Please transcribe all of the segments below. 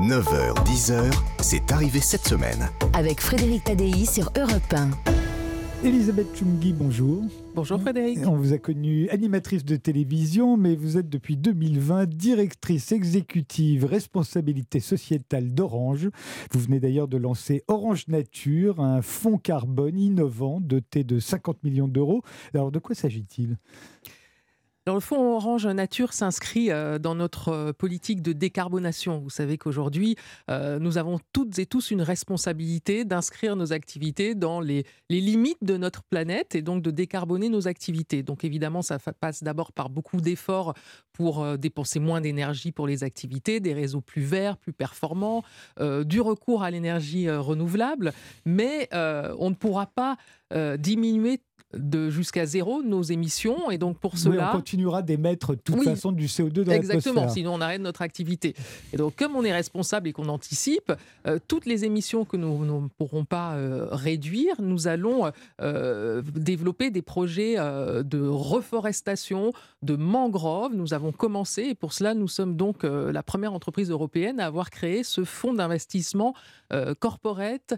9h, 10h, c'est arrivé cette semaine. Avec Frédéric Tadei sur Europe 1. Elisabeth Chungi, bonjour. Bonjour Frédéric. On vous a connue animatrice de télévision, mais vous êtes depuis 2020 directrice exécutive responsabilité sociétale d'Orange. Vous venez d'ailleurs de lancer Orange Nature, un fonds carbone innovant doté de 50 millions d'euros. Alors de quoi s'agit-il? Alors, le Fonds Orange Nature s'inscrit euh, dans notre euh, politique de décarbonation. Vous savez qu'aujourd'hui, euh, nous avons toutes et tous une responsabilité d'inscrire nos activités dans les, limites de notre planète et donc de décarboner nos activités. Donc évidemment, ça passe d'abord par beaucoup d'efforts pour dépenser moins d'énergie pour les activités, des réseaux plus verts, plus performants, du recours à l'énergie renouvelable, mais on ne pourra pas diminuer de jusqu'à zéro nos émissions. Et donc pour cela. on continuera d'émettre de toute façon du CO2 dans Exactement, sinon on arrête notre activité. Et donc comme on est responsable et qu'on anticipe, euh, toutes les émissions que nous ne pourrons pas euh, réduire, nous allons euh, développer des projets de reforestation, de mangroves. Nous avons commencé et pour cela nous sommes donc la première entreprise européenne à avoir créé ce fonds d'investissement corporate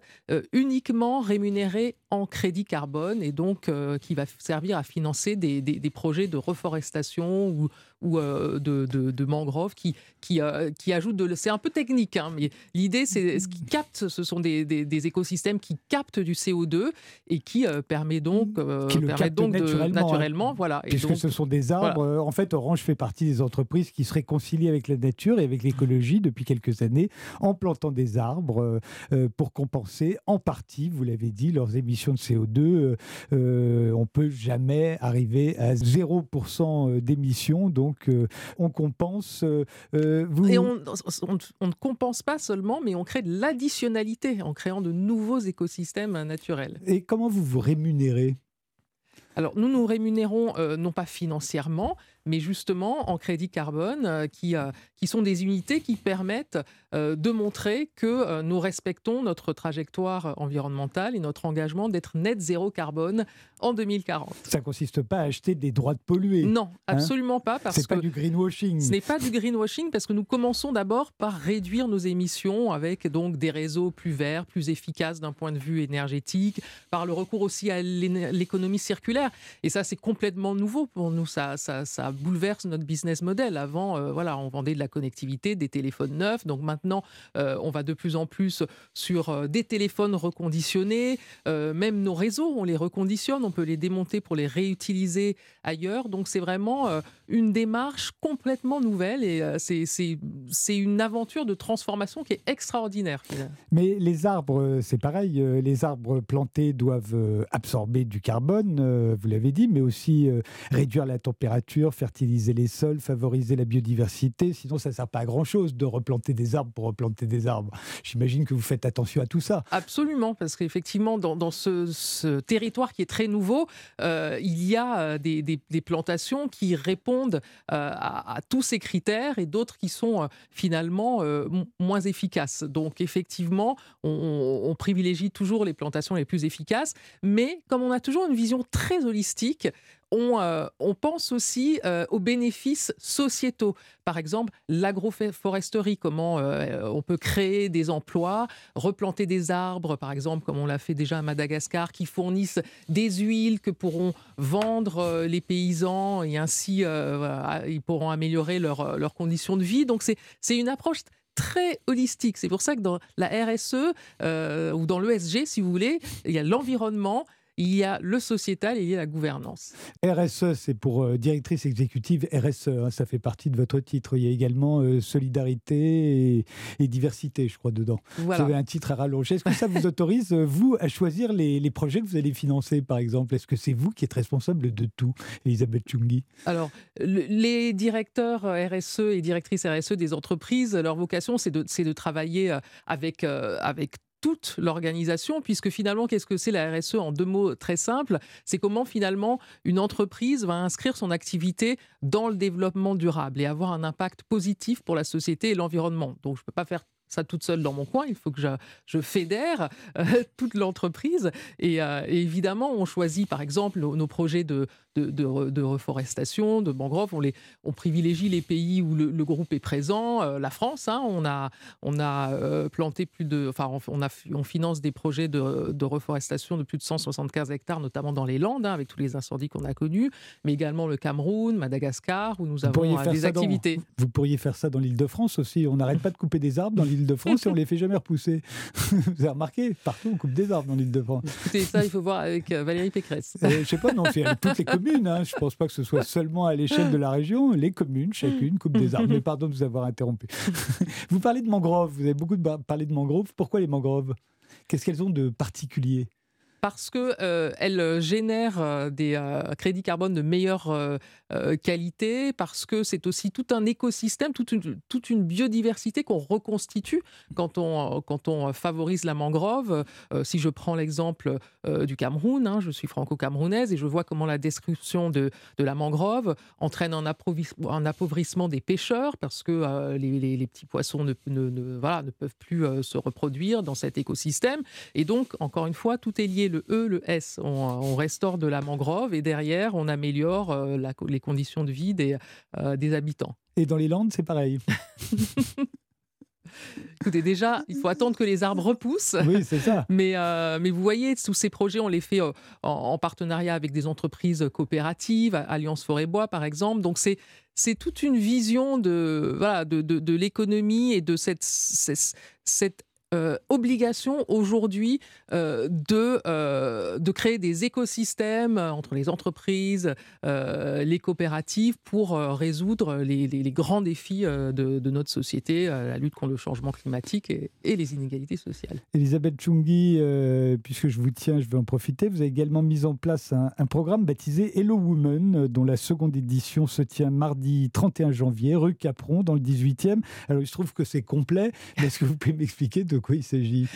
uniquement rémunéré en crédit carbone et donc euh, qui va servir à financer des, des, projets de reforestation ou, ou euh, de, de, mangroves qui, qui, euh, qui ajoutent de. C'est un peu technique, hein, mais l'idée, c'est ce qui capte, ce sont des, des, écosystèmes qui captent du CO2 et qui permet donc, qui le donc naturellement, naturellement voilà. Puisque ce sont des arbres. En fait, Orange fait partie des entreprises qui se réconcilient avec la nature et avec l'écologie depuis quelques années en plantant des arbres pour compenser en partie, vous l'avez dit, leurs émissions de CO2. on peut jamais arriver à 0% d'émissions. Donc, donc euh, on compense. Euh, euh, Et on, ne compense pas seulement, mais on crée de l'additionnalité en créant de nouveaux écosystèmes naturels. Et comment vous vous rémunérez? Alors, nous nous rémunérons non pas financièrement, mais justement en crédit carbone, euh, qui, euh, qui sont des unités qui permettent euh, de montrer que nous respectons notre trajectoire environnementale et notre engagement d'être net zéro carbone en 2040. Ça consiste pas à acheter des droits de polluer. Non, hein? absolument pas. Parce que pas du greenwashing. Ce n'est pas du greenwashing parce que nous commençons d'abord par réduire nos émissions avec donc des réseaux plus verts, plus efficaces d'un point de vue énergétique, par le recours aussi à l'économie circulaire. Et ça, c'est complètement nouveau pour nous. Ça, bouleverse notre business model. Avant, euh, voilà, on vendait de la connectivité, des téléphones neufs. Donc maintenant, euh, on va de plus en plus sur euh, des téléphones reconditionnés. même nos réseaux, on les reconditionne, on peut les démonter pour les réutiliser ailleurs. Donc c'est vraiment une démarche complètement nouvelle et c'est une aventure de transformation qui est extraordinaire. Mais les arbres, c'est pareil. Les arbres plantés doivent absorber du carbone, vous l'avez dit, mais aussi réduire la température, fertiliser les sols, favoriser la biodiversité. Sinon, ça ne sert pas à grand-chose de replanter des arbres pour replanter des arbres. J'imagine que vous faites attention à tout ça. Absolument, parce qu'effectivement, dans, ce, territoire qui est très nouveau, euh, il y a euh, des, plantations qui répondent euh, à, tous ces critères et d'autres qui sont finalement moins efficaces. Donc, effectivement, on privilégie toujours les plantations les plus efficaces, mais comme on a toujours une vision très holistique, euh, on, pense aussi euh, aux bénéfices sociétaux. Par exemple, l'agroforesterie, comment euh, on peut créer des emplois, replanter des arbres, par exemple, comme on l'a fait déjà à Madagascar, qui fournissent des huiles que pourront vendre les paysans et ainsi ils pourront améliorer leurs conditions de vie. Donc c'est une approche très holistique. C'est pour ça que dans la RSE ou dans l'ESG, si vous voulez, il y a l'environnement, il y a le sociétal et il y a la gouvernance. RSE, c'est pour euh, directrice exécutive RSE, hein, ça fait partie de votre titre. Il y a également euh, solidarité et, diversité, je crois, dedans. Vous avez un titre à rallonger. Est-ce que ça vous autorise, euh, vous, à choisir les, projets que vous allez financer, par exemple? Est-ce que c'est vous qui êtes responsable de tout, Elisabeth Chungi Alors, les directeurs RSE et directrices RSE des entreprises, leur vocation, c'est de, de, travailler avec, avec toute l'organisation, puisque finalement, qu'est-ce que c'est la RSE en deux mots très simples? C'est comment finalement une entreprise va inscrire son activité dans le développement durable et avoir un impact positif pour la société et l'environnement. Donc je ne peux pas faire ça toute seule dans mon coin, il faut que je, fédère euh, toute l'entreprise. Euh, et, évidemment, on choisit par exemple nos, projets de, de, reforestation, de mangroves. On, les, on privilégie les pays où le, groupe est présent. la France, hein, on a, on a planté plus de, enfin, on, a, on finance des projets de, reforestation de plus de 175 hectares, notamment dans les Landes, hein, avec tous les incendies qu'on a connus, mais également le Cameroun, Madagascar, où nous avons des activités. vous pourriez faire ça dans l'île de France aussi. On n'arrête pas de couper des arbres dans l'île de France et on les fait jamais repousser. vous avez remarqué Partout, on coupe des arbres dans l'île de France. Écoutez, ça, il faut voir avec euh, Valérie Pécresse. Je euh, je sais pas, non, c'est toutes les communes. Hein. Je ne pense pas que ce soit seulement à l'échelle de la région. Les communes, chacune, coupent des arbres. Mais pardon de vous avoir interrompu. vous parlez de mangroves. Vous avez beaucoup parlé de mangroves. Pourquoi les mangroves? Qu'est-ce qu'elles ont de particulier? Parce qu'elles euh, euh, génèrent euh, des crédits carbone de meilleure qualité, parce que c'est aussi tout un écosystème, toute une, biodiversité qu'on reconstitue quand on, favorise la mangrove. si je prends l'exemple du Cameroun, hein, je suis franco-camerounaise et je vois comment la destruction de, la mangrove entraîne un, appauvrissement des pêcheurs, parce que les, petits poissons ne peuvent plus se reproduire dans cet écosystème. Et donc, encore une fois, tout est lié le E, le S. On, restaure de la mangrove et derrière, on améliore euh, les conditions de vie des, euh, des habitants. Et dans les Landes, c'est pareil. Écoutez, déjà, il faut attendre que les arbres repoussent. Oui, c'est ça. Mais, euh, mais vous voyez, tous ces projets, on les fait en, partenariat avec des entreprises coopératives, Alliance Forêt-Bois, par exemple. Donc, c'est c'est toute une vision de, voilà, de, de, de l'économie et de cette, cette, cette euh, obligation aujourd'hui euh, de, euh, de créer des écosystèmes entre les entreprises, les coopératives pour résoudre les, les, grands défis de, de, notre société, la lutte contre le changement climatique et, les inégalités sociales. Elisabeth Chungi, puisque je vous tiens, je vais en profiter. Vous avez également mis en place un, programme baptisé Hello Woman, dont la seconde édition se tient mardi 31 janvier, rue Capron, dans le 18e. Alors, il se trouve que c'est complet. Est-ce que vous pouvez m'expliquer de quoi il s'agit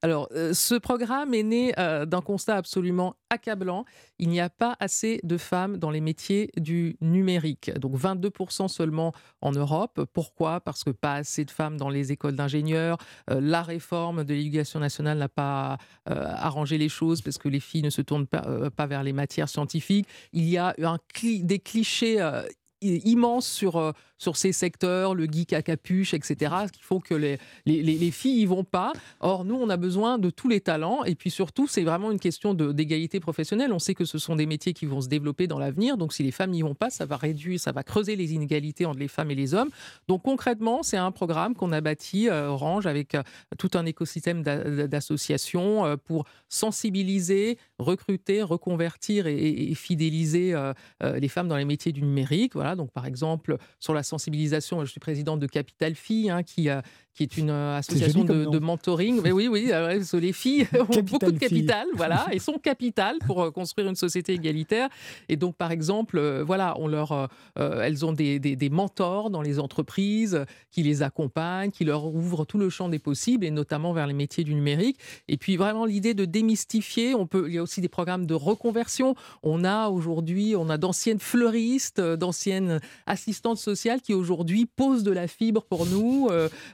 alors, euh, ce programme est né euh, d'un constat absolument accablant. Il n'y a pas assez de femmes dans les métiers du numérique. Donc 22% seulement en Europe. Pourquoi? Parce que pas assez de femmes dans les écoles d'ingénieurs. Euh, la réforme de l'éducation nationale n'a pas arrangé les choses parce que les filles ne se tournent pas, pas vers les matières scientifiques. Il y a un des clichés immense sur, euh, sur ces secteurs, le geek à capuche, etc., ce qui faut que les, les, les, filles y vont pas. Or, nous, on a besoin de tous les talents. Et puis surtout, c'est vraiment une question d'égalité professionnelle. On sait que ce sont des métiers qui vont se développer dans l'avenir. Donc, si les femmes n'y vont pas, ça va réduire, ça va creuser les inégalités entre les femmes et les hommes. Donc, concrètement, c'est un programme qu'on a bâti, euh, Orange, avec euh, tout un écosystème d'associations pour sensibiliser, recruter, reconvertir et, fidéliser les femmes dans les métiers du numérique. Voilà donc, par exemple, sur la sensibilisation, je suis présidente de Capital Filles, hein, qui, a qui est une euh, association de, mentoring. Mais oui, oui, euh, les filles ont beaucoup de capital, voilà, et sont capital pour euh, construire une société égalitaire. Et donc, par exemple, voilà, on leur, elles ont des, des, mentors dans les entreprises qui les accompagnent, qui leur ouvrent tout le champ des possibles, et notamment vers les métiers du numérique. Et puis, vraiment, l'idée de démystifier. On peut, il y a aussi des programmes de reconversion. On a aujourd'hui, on a d'anciennes fleuristes, d'anciennes assistantes sociales qui aujourd'hui posent de la fibre pour nous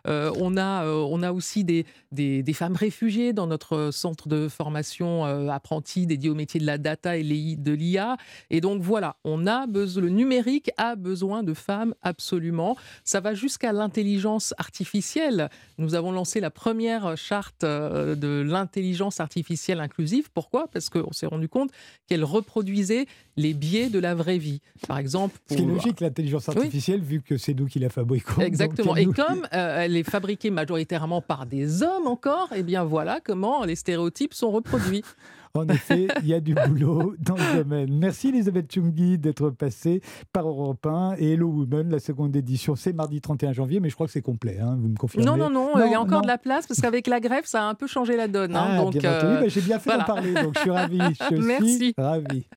on, a, euh, on a aussi des, des, femmes réfugiées dans notre centre de formation euh, apprentis dédié au métier de la data et de l'IA. Et donc voilà, on a besoin, le numérique a besoin de femmes absolument. Ça va jusqu'à l'intelligence artificielle. Nous avons lancé la première charte euh, de l'intelligence artificielle inclusive. Pourquoi? Parce qu'on s'est rendu compte qu'elle reproduisait les biais de la vraie vie. Par exemple, pour... logique l'intelligence artificielle vu que c'est nous qui la fabriquons. Exactement. Et comme elle est fabriquée majoritairement par des hommes encore, et eh bien voilà comment les stéréotypes sont reproduits. En effet, il y a du boulot dans le domaine. Merci Elisabeth Chungi d'être passée par Europe 1 et Hello Woman, la seconde édition, c'est mardi 31 janvier, mais je crois que c'est complet, hein, vous me confirmez Non, non, non, il y a encore de la place parce qu'avec la grève, ça a un peu changé la donne. Hein, ah, donc, bien euh, J'ai bien fait d'en parler, donc je suis ravi. Je Merci. Suis ravi.